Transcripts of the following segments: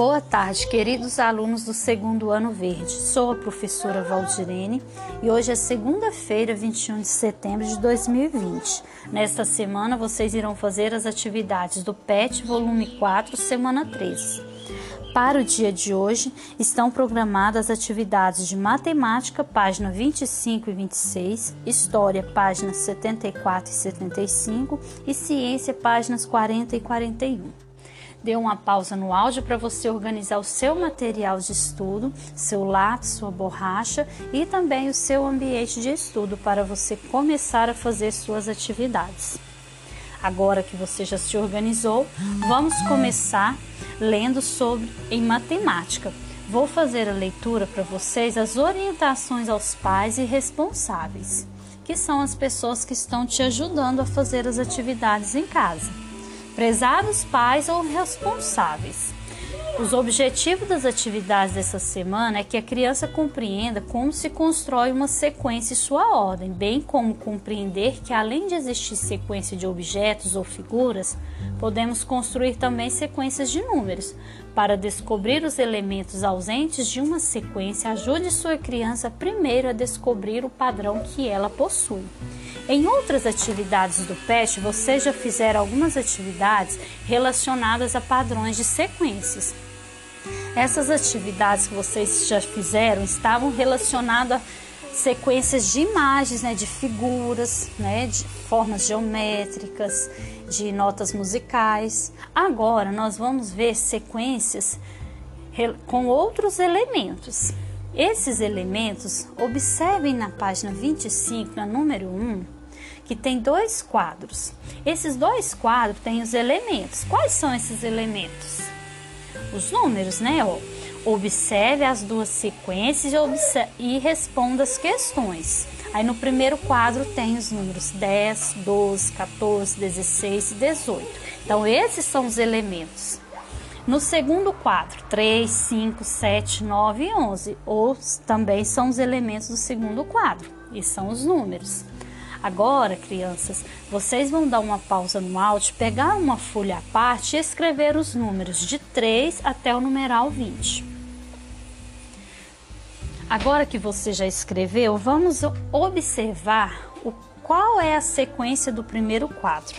Boa tarde, queridos alunos do segundo ano verde. Sou a professora Valdirene e hoje é segunda-feira, 21 de setembro de 2020. Nesta semana, vocês irão fazer as atividades do PET, volume 4, semana 3. Para o dia de hoje, estão programadas as atividades de matemática, página 25 e 26, história, páginas 74 e 75 e ciência, páginas 40 e 41 dê uma pausa no áudio para você organizar o seu material de estudo, seu lápis, sua borracha e também o seu ambiente de estudo para você começar a fazer suas atividades. Agora que você já se organizou, vamos começar lendo sobre em matemática. Vou fazer a leitura para vocês as orientações aos pais e responsáveis, que são as pessoas que estão te ajudando a fazer as atividades em casa prezados pais ou responsáveis. Os objetivos das atividades dessa semana é que a criança compreenda como se constrói uma sequência e sua ordem, bem como compreender que além de existir sequência de objetos ou figuras, podemos construir também sequências de números. Para descobrir os elementos ausentes de uma sequência, ajude sua criança primeiro a descobrir o padrão que ela possui. Em outras atividades do PET, vocês já fizeram algumas atividades relacionadas a padrões de sequências. Essas atividades que vocês já fizeram estavam relacionadas a sequências de imagens, né, de figuras, né, de formas geométricas, de notas musicais. Agora nós vamos ver sequências com outros elementos. Esses elementos, observem na página 25, na número 1, que tem dois quadros. Esses dois quadros têm os elementos. Quais são esses elementos? Os números, né? Ó, observe as duas sequências e responda as questões. Aí no primeiro quadro tem os números 10, 12, 14, 16 e 18. Então esses são os elementos. No segundo quadro, 3, 5, 7, 9 e 11, ou também são os elementos do segundo quadro, e são os números. Agora, crianças, vocês vão dar uma pausa no áudio, pegar uma folha à parte e escrever os números de 3 até o numeral 20. Agora que você já escreveu, vamos observar o, qual é a sequência do primeiro quadro.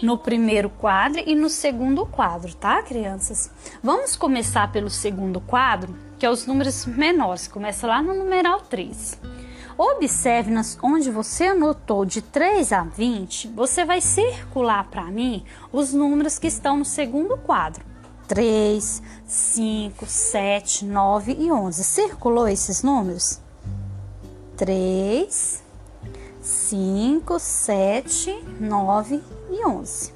No primeiro quadro e no segundo quadro, tá, crianças? Vamos começar pelo segundo quadro, que é os números menores. Começa lá no numeral 3. Observe nas, onde você anotou de 3 a 20, você vai circular para mim os números que estão no segundo quadro. 3, 5, 7, 9 e 11. Circulou esses números? 3, 5, 7, 9 e 11.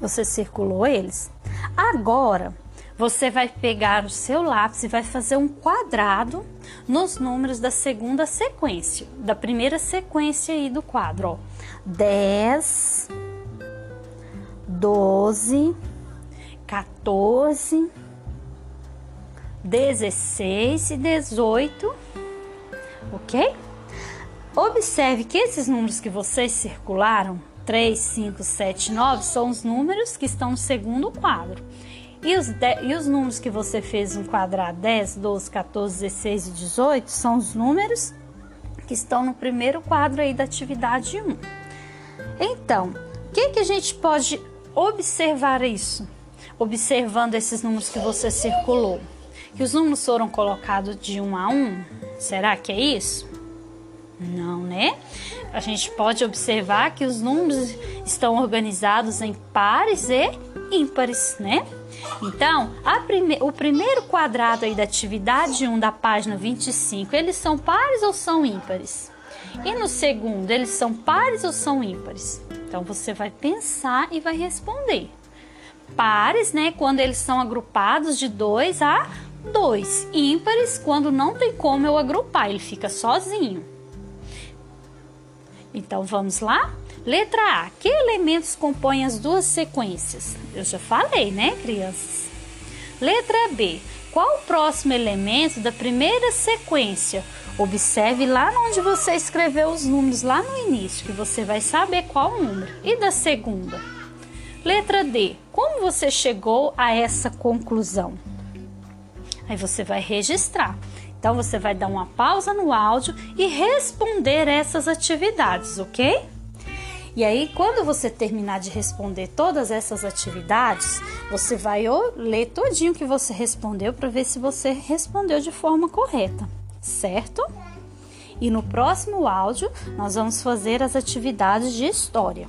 Você circulou eles? Agora, você vai pegar o seu lápis e vai fazer um quadrado nos números da segunda sequência, da primeira sequência aí do quadro, ó. 10, 12, 14, 16 e 18, ok? Observe que esses números que vocês circularam, 3, 5, 7, 9, são os números que estão no segundo quadro. E os, de, e os números que você fez no quadrado 10, 12, 14, 16 e 18 são os números que estão no primeiro quadro aí da atividade 1. Então, o que, que a gente pode observar isso? Observando esses números que você circulou. Que os números foram colocados de 1 a 1? Será que é isso? Não, né? A gente pode observar que os números estão organizados em pares e ímpares, né? Então, prime o primeiro quadrado aí da atividade 1 da página 25, eles são pares ou são ímpares? E no segundo, eles são pares ou são ímpares? Então, você vai pensar e vai responder. Pares, né, quando eles são agrupados de 2 a 2. Ímpares, quando não tem como eu agrupar, ele fica sozinho. Então, vamos lá? Letra A. Que elementos compõem as duas sequências? Eu já falei, né, crianças? Letra B. Qual o próximo elemento da primeira sequência? Observe lá onde você escreveu os números lá no início, que você vai saber qual número. E da segunda? Letra D. Como você chegou a essa conclusão? Aí você vai registrar. Então você vai dar uma pausa no áudio e responder essas atividades, ok? E aí, quando você terminar de responder todas essas atividades, você vai ler todinho que você respondeu para ver se você respondeu de forma correta, certo? E no próximo áudio, nós vamos fazer as atividades de história.